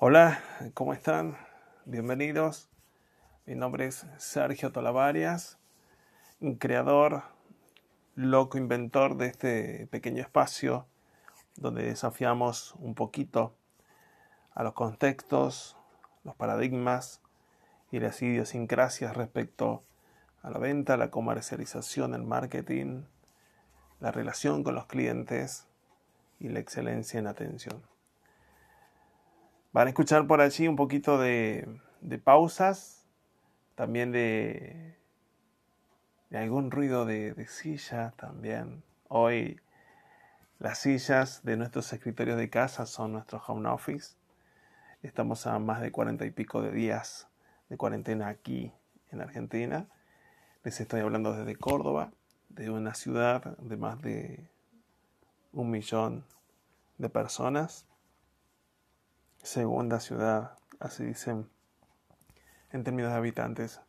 Hola, ¿cómo están? Bienvenidos. Mi nombre es Sergio Tolavarias, creador, loco inventor de este pequeño espacio donde desafiamos un poquito a los contextos, los paradigmas y las idiosincrasias respecto a la venta, la comercialización, el marketing, la relación con los clientes y la excelencia en atención. Van a escuchar por allí un poquito de, pausas, también de, algún ruido de, de silla también. Hoy las sillas de nuestros escritorios de casa son nuestro home office. Estamos a más de cuarenta y pico de días de cuarentena aquí en Argentina. Les estoy hablando desde Córdoba, de una ciudad de más de un millón de personas segunda ciudad, así dicen en términos de habitantes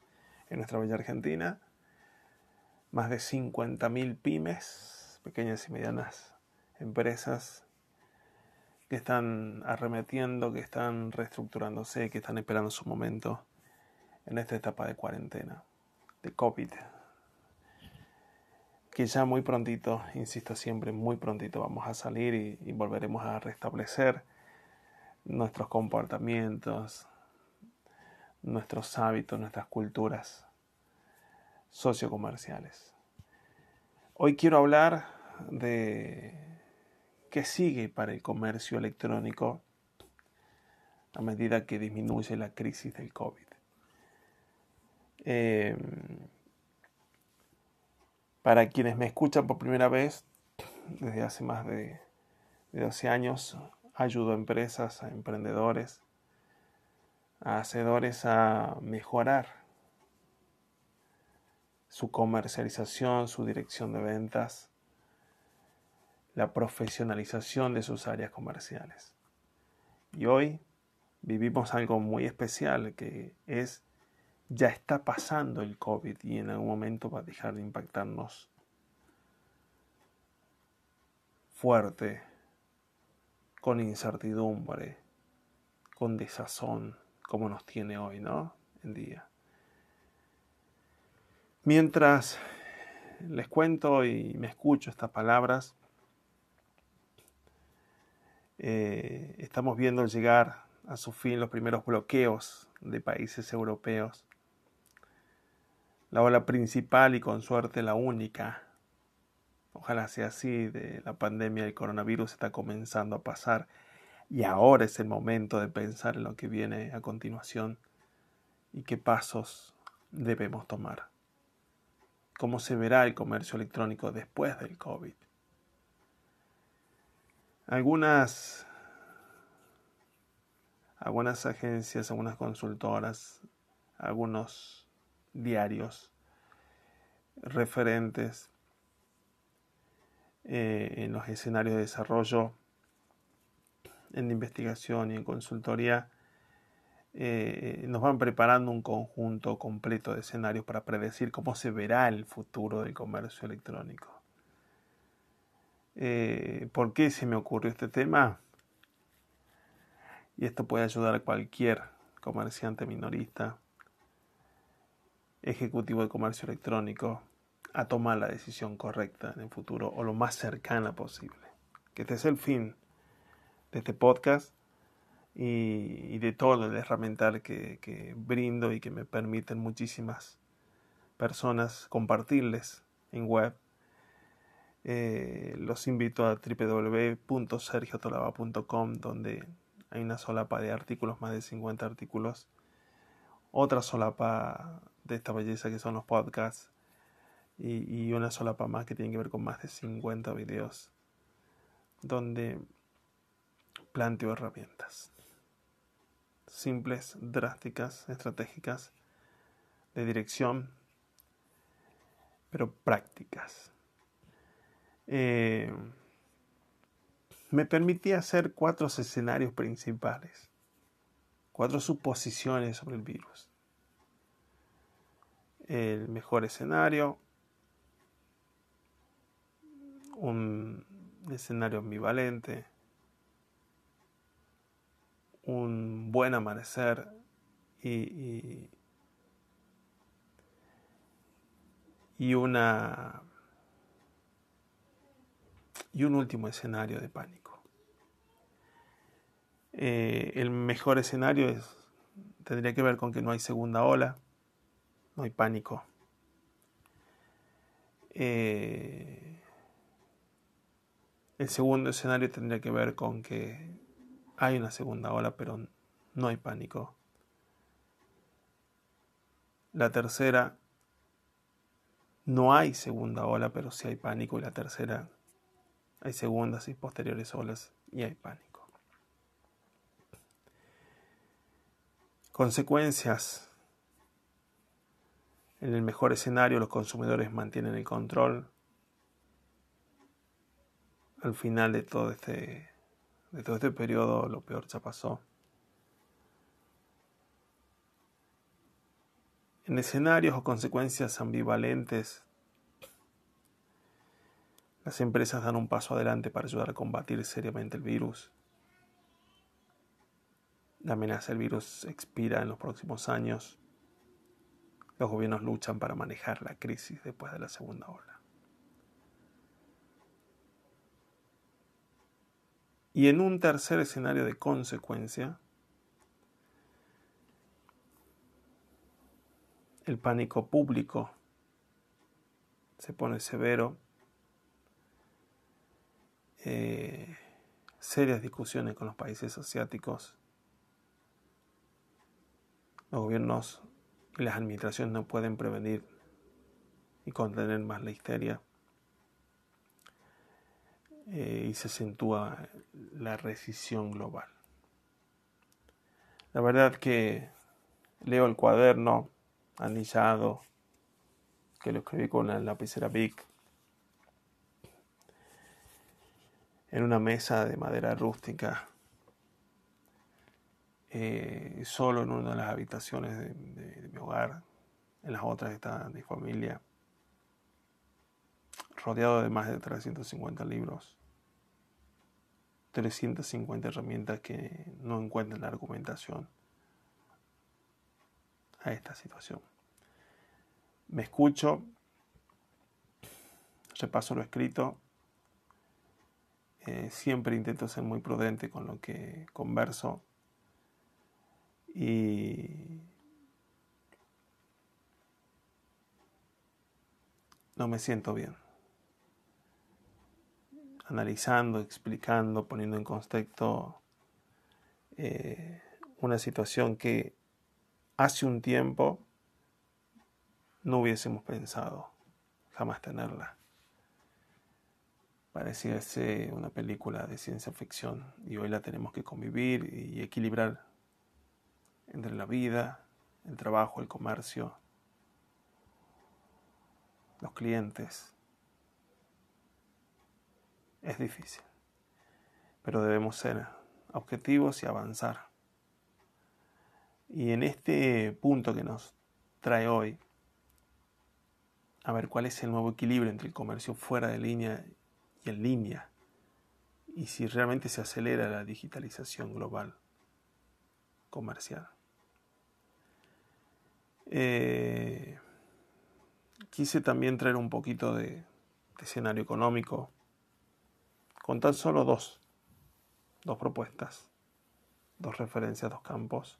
en nuestra bella Argentina. Más de 50.000 pymes, pequeñas y medianas empresas que están arremetiendo, que están reestructurándose, que están esperando su momento en esta etapa de cuarentena, de COVID. Que ya muy prontito, insisto siempre, muy prontito vamos a salir y, y volveremos a restablecer nuestros comportamientos, nuestros hábitos, nuestras culturas sociocomerciales. Hoy quiero hablar de qué sigue para el comercio electrónico a medida que disminuye la crisis del COVID. Em, para quienes me escuchan por primera vez, desde hace más de, de 12 años, ayudo a empresas, a emprendedores, a hacedores a mejorar su comercialización, su dirección de ventas, la profesionalización de sus áreas comerciales. Y hoy vivimos algo muy especial que es ya está pasando el COVID y en algún momento va a dejar de impactarnos fuerte con incertidumbre, con desazón, como nos tiene hoy, ¿no? En día. Mientras les cuento y me escucho estas palabras, eh, estamos viendo llegar a su fin los primeros bloqueos de países europeos. La ola principal y con suerte la única Ojalá sea así, de la pandemia del coronavirus está comenzando a pasar y ahora es el momento de pensar en lo que viene a continuación y qué pasos debemos tomar. ¿Cómo se verá el comercio electrónico después del COVID? Algunas, algunas agencias, algunas consultoras, algunos diarios referentes eh, en los escenarios de desarrollo, en investigación y en consultoría, eh, nos van preparando un conjunto completo de escenarios para predecir cómo se verá el futuro del comercio electrónico. Eh, ¿Por qué se me ocurrió este tema? Y esto puede ayudar a cualquier comerciante minorista, ejecutivo de comercio electrónico, a tomar la decisión correcta en el futuro o lo más cercana posible. Que este es el fin de este podcast y, de todo el herramental que, brindo y que me permiten muchísimas personas compartirles en web. Eh, los invito a www.sergiotolava.com donde hay una solapa de artículos, más de 50 artículos. Otra solapa de esta belleza que son los podcasts y, una solapa más que tiene que ver con más de 50 videos donde planteo herramientas simples, drásticas, estratégicas, de dirección, pero prácticas. Eh, me permití hacer cuatro escenarios principales, cuatro suposiciones sobre el virus. El mejor escenario, un escenario ambivalente, un buen amanecer y, y, una y un último escenario de pánico. Eh, el mejor escenario es, tendría que ver con que no hay segunda ola, no hay pánico. Eh, el segundo escenario tendría que ver con que hay una segunda ola, pero no hay pánico. La tercera, no hay segunda ola, pero sí hay pánico. Y la tercera, hay segundas y posteriores olas y hay pánico. Consecuencias. En el mejor escenario los consumidores mantienen el control. Al final de todo este, de todo este periodo lo peor ya pasó. En escenarios o consecuencias ambivalentes, las empresas dan un paso adelante para ayudar a combatir seriamente el virus. La amenaza del virus expira en los próximos años. Los gobiernos luchan para manejar la crisis después de la segunda ola. Y en un tercer escenario de consecuencia, el pánico público se pone severo, eh, serias discusiones con los países asiáticos, los gobiernos y las administraciones no pueden prevenir y contener más la histeria eh, y se acentúa la rescisión global. La verdad que leo el cuaderno anillado, que lo escribí con la lapicera Bic, en una mesa de madera rústica, eh, solo en una de las habitaciones de, mi hogar, en las otras está mi familia, rodeado de más de 350 libros, 350 herramientas que no encuentran la argumentación a esta situación. Me escucho, repaso lo escrito, eh, siempre intento ser muy prudente con lo que converso y no me siento bien. Analizando, explicando, poniendo en contexto eh, una situación que hace un tiempo no hubiésemos pensado jamás tenerla. Parecía ser una película de ciencia ficción y hoy la tenemos que convivir y equilibrar entre la vida, el trabajo, el comercio, los clientes. Es difícil, pero debemos ser objetivos y avanzar. Y en este punto que nos trae hoy, a ver cuál es el nuevo equilibrio entre el comercio fuera de línea y en línea, y si realmente se acelera la digitalización global comercial. Eh, quise también traer un poquito de, de, escenario económico con tan solo dos, dos propuestas, dos referencias, dos campos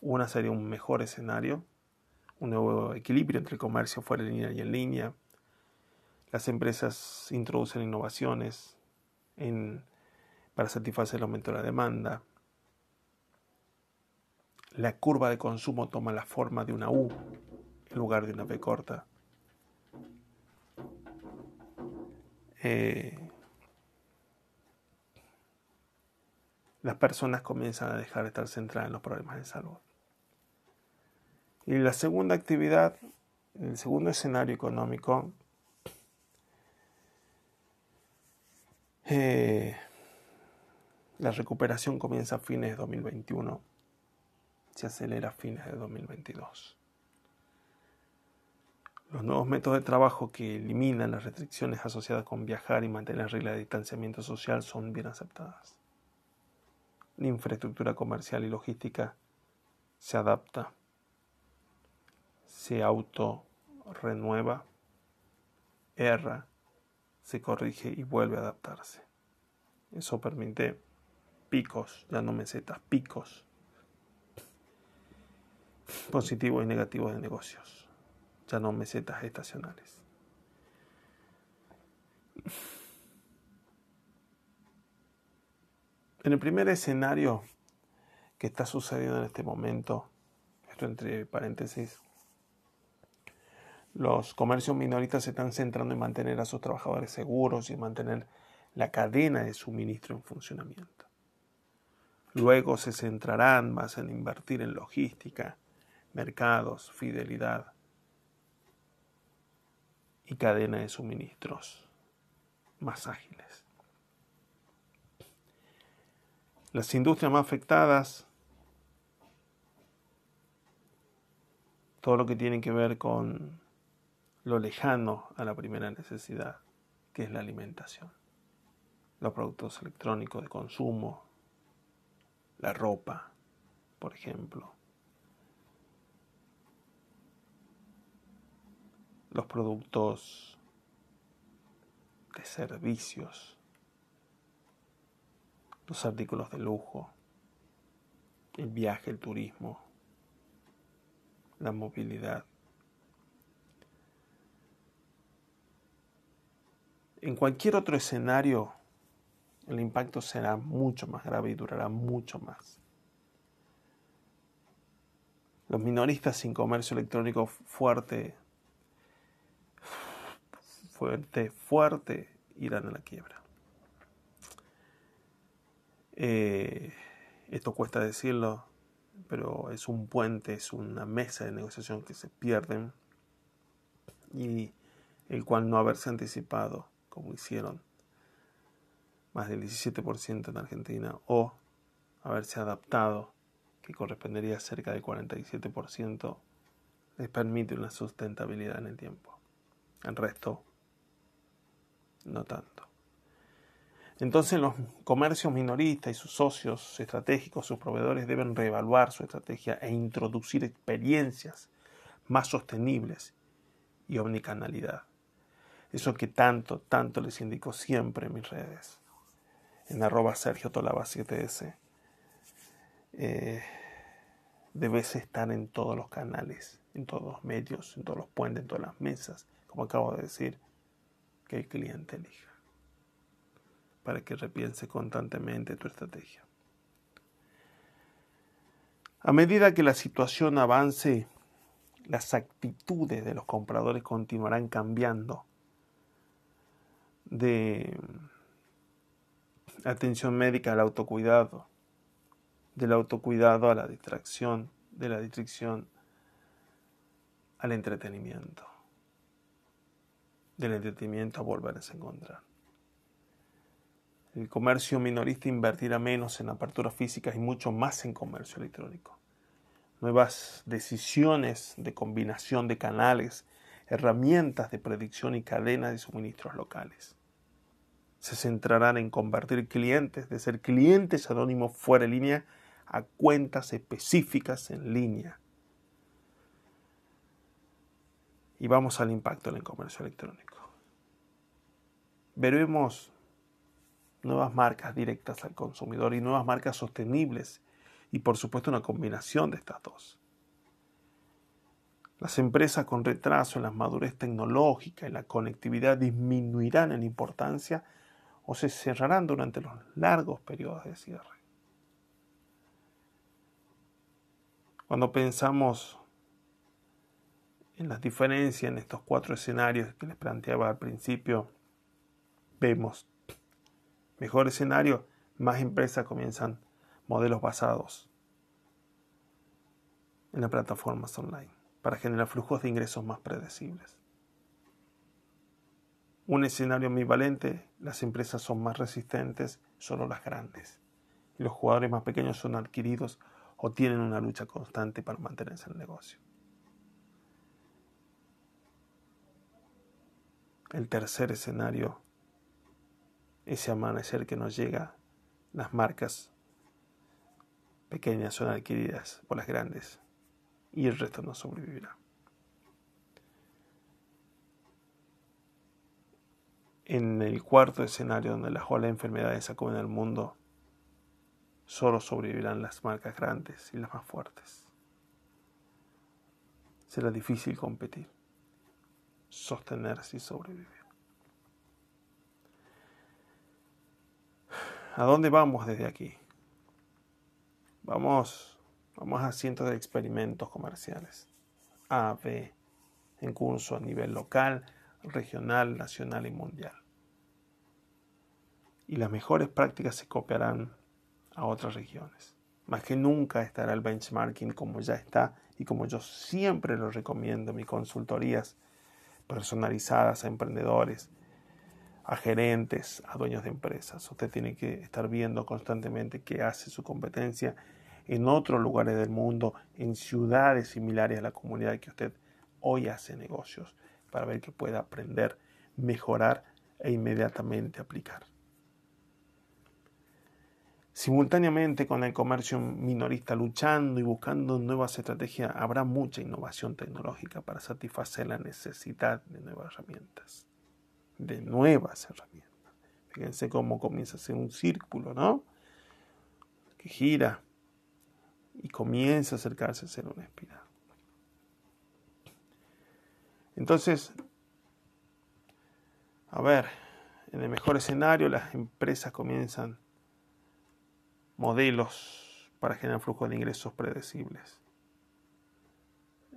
una sería un mejor escenario, un nuevo equilibrio entre el comercio fuera de línea y en línea. Las empresas introducen innovaciones para satisfacer el aumento de la demanda. La curva de consumo toma la forma de una U en lugar de una V corta. Eh, las personas comienzan a dejar de estar centradas en los problemas de salud. Y la segunda actividad, el segundo escenario económico, eh, la recuperación comienza a fines de 2021, se acelera a fines de 2022. Los nuevos métodos de trabajo que eliminan las restricciones asociadas con viajar y mantener reglas de distanciamiento social son bien aceptadas. La infraestructura comercial y logística se adapta, se auto renueva, erra, se corrige y vuelve a adaptarse. Eso permite picos, ya no mesetas, picos positivos y negativos de negocios, ya no mesetas estacionales. En el primer escenario que está sucediendo en este momento, esto entre paréntesis, los comercios minoristas se están centrando en mantener a sus trabajadores seguros y en mantener la cadena de suministro en funcionamiento. Luego se centrarán más en invertir en logística, mercados, fidelidad y cadena de suministros más ágiles. Las industrias más afectadas, todo lo que tiene que ver con lo lejano a la primera necesidad, que es la alimentación, los productos electrónicos de consumo, la ropa, por ejemplo, los productos de servicios, los artículos de lujo, el viaje, el turismo, la movilidad. En cualquier otro escenario, el impacto será mucho más grave y durará mucho más. Los minoristas sin comercio electrónico fuerte, fuerte, fuerte, irán a la quiebra. Eh, esto cuesta decirlo, pero es un puente, es una mesa de negociación que se pierden y el cual no haberse anticipado como hicieron más del 17% en Argentina, o haberse adaptado, que correspondería a cerca del 47%, les permite una sustentabilidad en el tiempo. El resto, no tanto. Entonces los comercios minoristas y sus socios estratégicos, sus proveedores, deben reevaluar su estrategia e introducir experiencias más sostenibles y omnicanalidad. Eso que tanto, tanto les indico siempre en mis redes, en arroba Sergio Tolaba 7S. Eh, debes estar en todos los canales, en todos los medios, en todos los puentes, en todas las mesas, como acabo de decir, que el cliente elija, para que repiense constantemente tu estrategia. A medida que la situación avance, las actitudes de los compradores continuarán cambiando de atención médica al autocuidado, del autocuidado a la distracción, de la distracción al entretenimiento, del entretenimiento a volverse a encontrar. El comercio minorista invertirá menos en aperturas físicas y mucho más en comercio electrónico. Nuevas decisiones de combinación de canales, herramientas de predicción y cadenas de suministros locales se centrarán en convertir clientes de ser clientes anónimos fuera de línea a cuentas específicas en línea. Y vamos al impacto en el comercio electrónico. Veremos nuevas marcas directas al consumidor y nuevas marcas sostenibles y por supuesto una combinación de estas dos. Las empresas con retraso en la madurez tecnológica y la conectividad disminuirán en importancia o se cerrarán durante los largos periodos de cierre. Cuando pensamos en las diferencias en estos cuatro escenarios que les planteaba al principio, vemos mejor escenario, más empresas comienzan modelos basados en las plataformas online para generar flujos de ingresos más predecibles un escenario ambivalente, las empresas son más resistentes, solo las grandes. Y los jugadores más pequeños son adquiridos o tienen una lucha constante para mantenerse en el negocio. El tercer escenario, ese amanecer que nos llega, las marcas pequeñas son adquiridas por las grandes y el resto no sobrevivirá. En el cuarto escenario donde las olas de enfermedades en el mundo, solo sobrevivirán las marcas grandes y las más fuertes. Será difícil competir, sostenerse y sobrevivir. ¿A dónde vamos desde aquí? Vamos, vamos a cientos de experimentos comerciales. A, B, en curso a nivel local, regional, nacional y mundial. Y las mejores prácticas se copiarán a otras regiones. Más que nunca estará el benchmarking como ya está y como yo siempre lo recomiendo en mis consultorías personalizadas a emprendedores, a gerentes, a dueños de empresas. Usted tiene que estar viendo constantemente qué hace su competencia en otros lugares del mundo, en ciudades similares a la comunidad que usted hoy hace negocios, para ver que pueda aprender, mejorar e inmediatamente aplicar. Simultáneamente con el comercio minorista luchando y buscando nuevas estrategias, habrá mucha innovación tecnológica para satisfacer la necesidad de nuevas herramientas de nuevas herramientas. Fíjense cómo comienza a ser un círculo, ¿no? Que gira y comienza a acercarse a ser una espiral. Entonces, a ver, en el mejor escenario las empresas comienzan modelos para generar flujos de ingresos predecibles.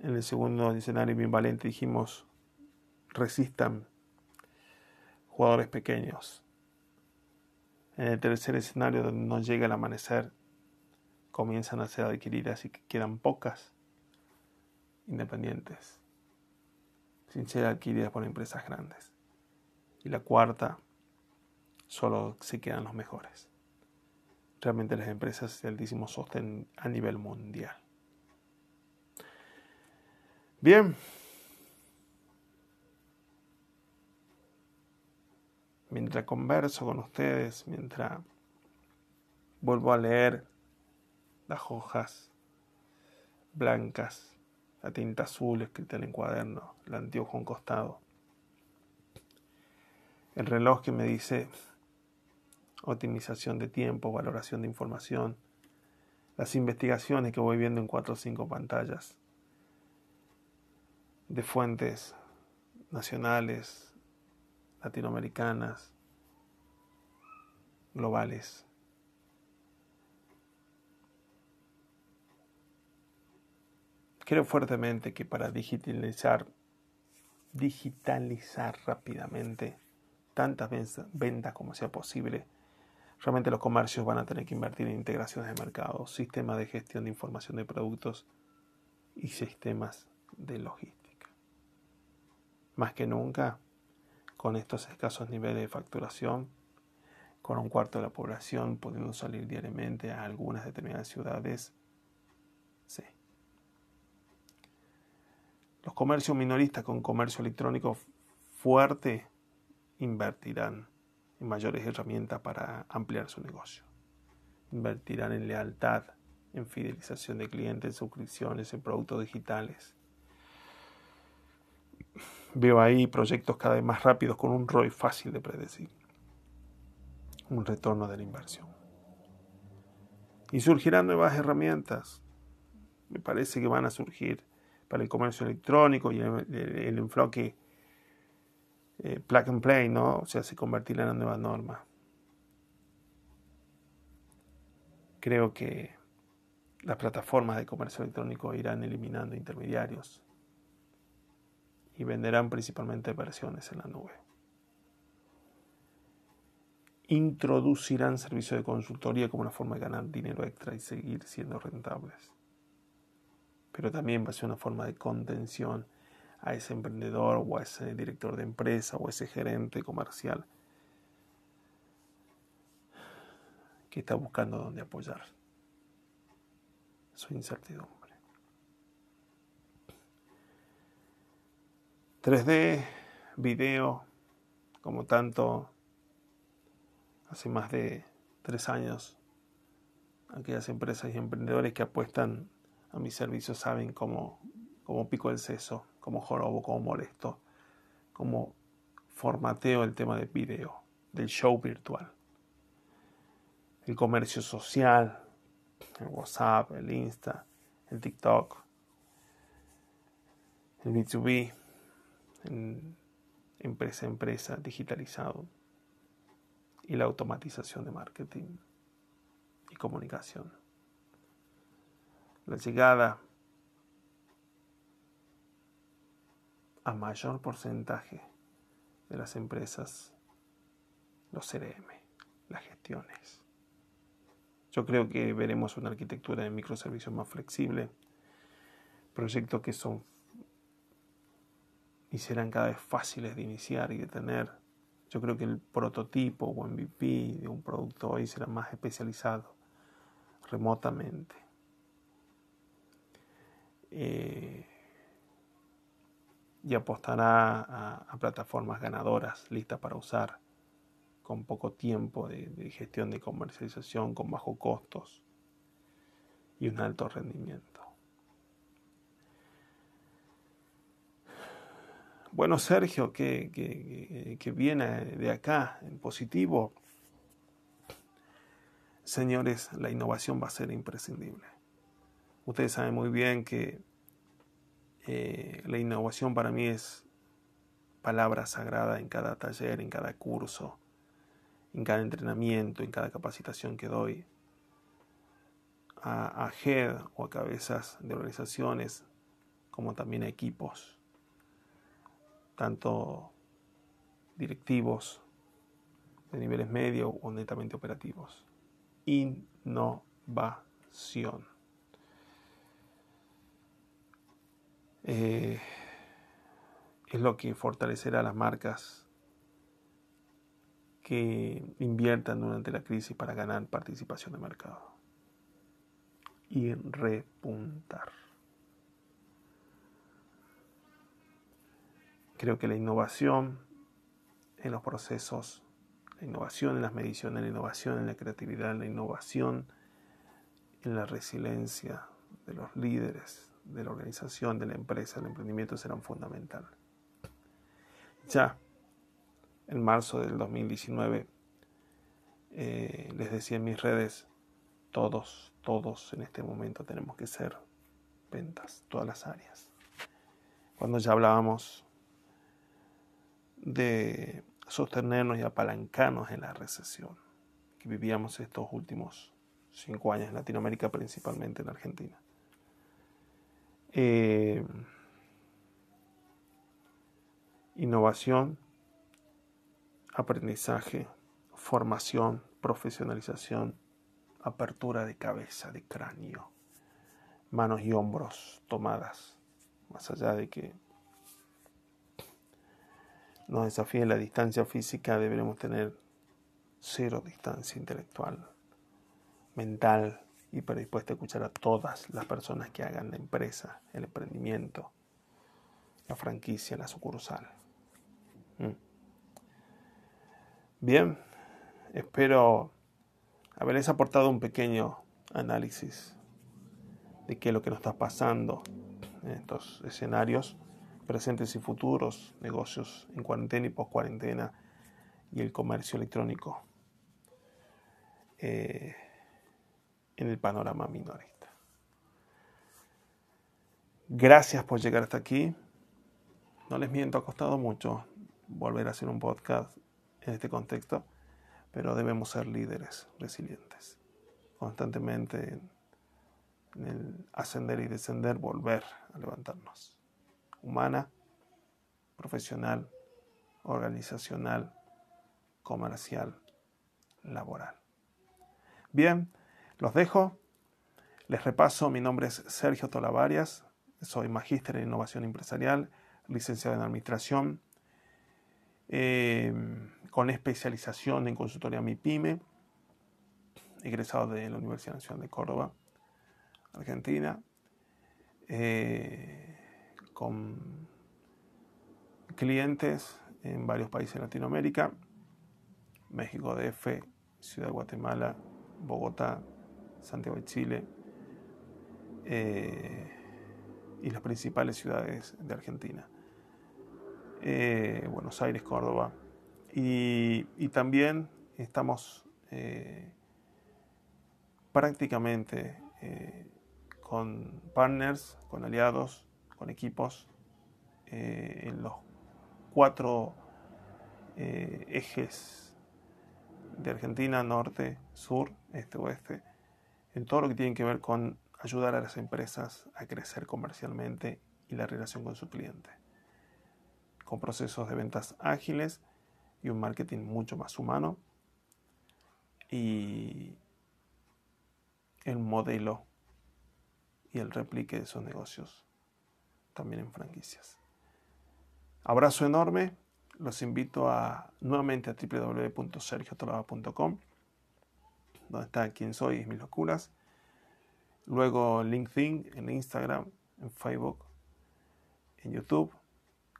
En el segundo escenario bien valiente dijimos resistan jugadores pequeños. En el tercer escenario, donde no llega el amanecer, comienzan a ser adquiridas y quedan pocas independientes, sin ser adquiridas por empresas grandes. Y la cuarta, solo se quedan los mejores. Realmente las empresas de altísimo sostén a nivel mundial. Bien, mientras converso con ustedes, mientras vuelvo a leer las hojas blancas, la tinta azul escrita en el cuaderno, el anteojo un costado, el reloj que me dice optimización de tiempo, valoración de información, las investigaciones que voy viendo en cuatro o cinco pantallas de fuentes nacionales, latinoamericanas, globales. Creo fuertemente que para digitalizar, digitalizar rápidamente tantas ventas como sea posible, realmente los comercios van a tener que invertir en integraciones de mercado, sistemas de gestión de información de productos y sistemas de logística. Más que nunca, con estos escasos niveles de facturación, con un cuarto de la población pudiendo salir diariamente a algunas determinadas ciudades, sí. Los comercios minoristas con comercio electrónico fuerte invertirán en mayores herramientas para ampliar su negocio. Invertirán en lealtad, en fidelización de clientes, en suscripciones, en productos digitales Veo ahí proyectos cada vez más rápidos con un ROI fácil de predecir. Un retorno de la inversión. Y surgirán nuevas herramientas. Me parece que van a surgir para el comercio electrónico y el, enfoque eh, plug and play, ¿no? O sea, se convertirá en una nueva norma. Creo que las plataformas de comercio electrónico irán eliminando intermediarios y venderán principalmente versiones en la nube. Introducirán servicios de consultoría como una forma de ganar dinero extra y seguir siendo rentables. Pero también va a ser una forma de contención a ese emprendedor o a ese director de empresa o a ese gerente comercial que está buscando dónde apoyar su incertidumbre. 3D, video, como tanto hace más de tres años aquellas empresas y emprendedores que apuestan a mis servicios saben cómo, cómo pico el seso, cómo jorobo, cómo molesto, cómo formateo el tema de video, del show virtual. El comercio social, el WhatsApp, el Insta, el TikTok, el B2B, empresa a empresa, digitalizado y la automatización de marketing y comunicación. La llegada a mayor porcentaje de las empresas, los CRM, las gestiones. Yo creo que veremos una arquitectura de microservicios más flexible, proyectos que son y serán cada vez fáciles de iniciar y de tener. Yo creo que el prototipo o MVP de un producto hoy será más especializado remotamente. Eh, y apostará a, plataformas ganadoras listas para usar con poco tiempo de, de gestión de comercialización, con bajos costos y un alto rendimiento. Bueno, Sergio, que, que, viene de acá en positivo, señores, la innovación va a ser imprescindible. Ustedes saben muy bien que eh, la innovación para mí es palabra sagrada en cada taller, en cada curso, en cada entrenamiento, en cada capacitación que doy a, a head o a cabezas de organizaciones, como también a equipos tanto directivos de niveles medios o netamente operativos. Innovación. Eh, es lo que fortalecerá a las marcas que inviertan durante la crisis para ganar participación de mercado y repuntar. Creo que la innovación en los procesos, la innovación en las mediciones, la innovación en la creatividad, la innovación en la resiliencia de los líderes, de la organización, de la empresa, del emprendimiento serán fundamental. Ya en marzo del 2019 eh, les decía en mis redes, todos, todos en este momento tenemos que ser ventas, todas las áreas. Cuando ya hablábamos de sostenernos y apalancarnos en la recesión que vivíamos estos últimos cinco años en Latinoamérica, principalmente en Argentina. Eh, innovación, aprendizaje, formación, profesionalización, apertura de cabeza, de cráneo, manos y hombros tomadas, más allá de que nos desafíe la distancia física, deberemos tener cero distancia intelectual, mental y predispuesta a escuchar a todas las personas que hagan la empresa, el emprendimiento, la franquicia, la sucursal. Mm. Bien, espero haberles aportado un pequeño análisis de qué es lo que nos está pasando en estos escenarios presentes y futuros, negocios en cuarentena y post cuarentena y el comercio electrónico eh, en el panorama minorista. Gracias por llegar hasta aquí. No les miento, ha costado mucho volver a hacer un podcast en este contexto, pero debemos ser líderes resilientes. Constantemente en el ascender y descender, volver a levantarnos humana, profesional, organizacional, comercial, laboral. Bien, los dejo. Les repaso, mi nombre es Sergio Tolavarias, soy magíster en innovación empresarial, licenciado en administración, eh, con especialización en consultoría MIPYME, egresado de la Universidad Nacional de Córdoba, Argentina. Eh, con clientes en varios países de Latinoamérica, México DF, Ciudad de Guatemala, Bogotá, Santiago de Chile eh, y las principales ciudades de Argentina. Eh, Buenos Aires, Córdoba. Y, también estamos eh, prácticamente con partners, con aliados, con equipos en los cuatro ejes de Argentina, norte, sur, este, oeste, en todo lo que tiene que ver con ayudar a las empresas a crecer comercialmente y la relación con su cliente, con procesos de ventas ágiles y un marketing mucho más humano y el modelo y el replique de esos negocios también en franquicias. Abrazo enorme los invito a nuevamente a www.sergiotolaba.com, donde está quién soy y mis locuras. Luego LinkedIn, en Instagram, en Facebook, en YouTube,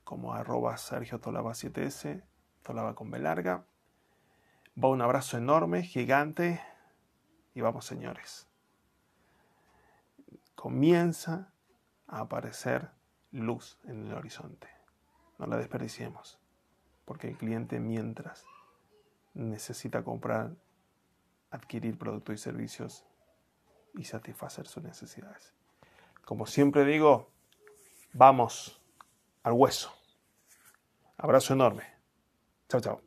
como arroba Sergio Tolaba 7S, Tolaba con B larga. Va un abrazo enorme, gigante, y vamos señores. Comienza a aparecer luz en el horizonte. No la desperdiciemos porque el cliente mientras necesita comprar, adquirir productos y servicios y satisfacer sus necesidades. Como siempre digo, vamos al hueso. Abrazo enorme. Chao, chao.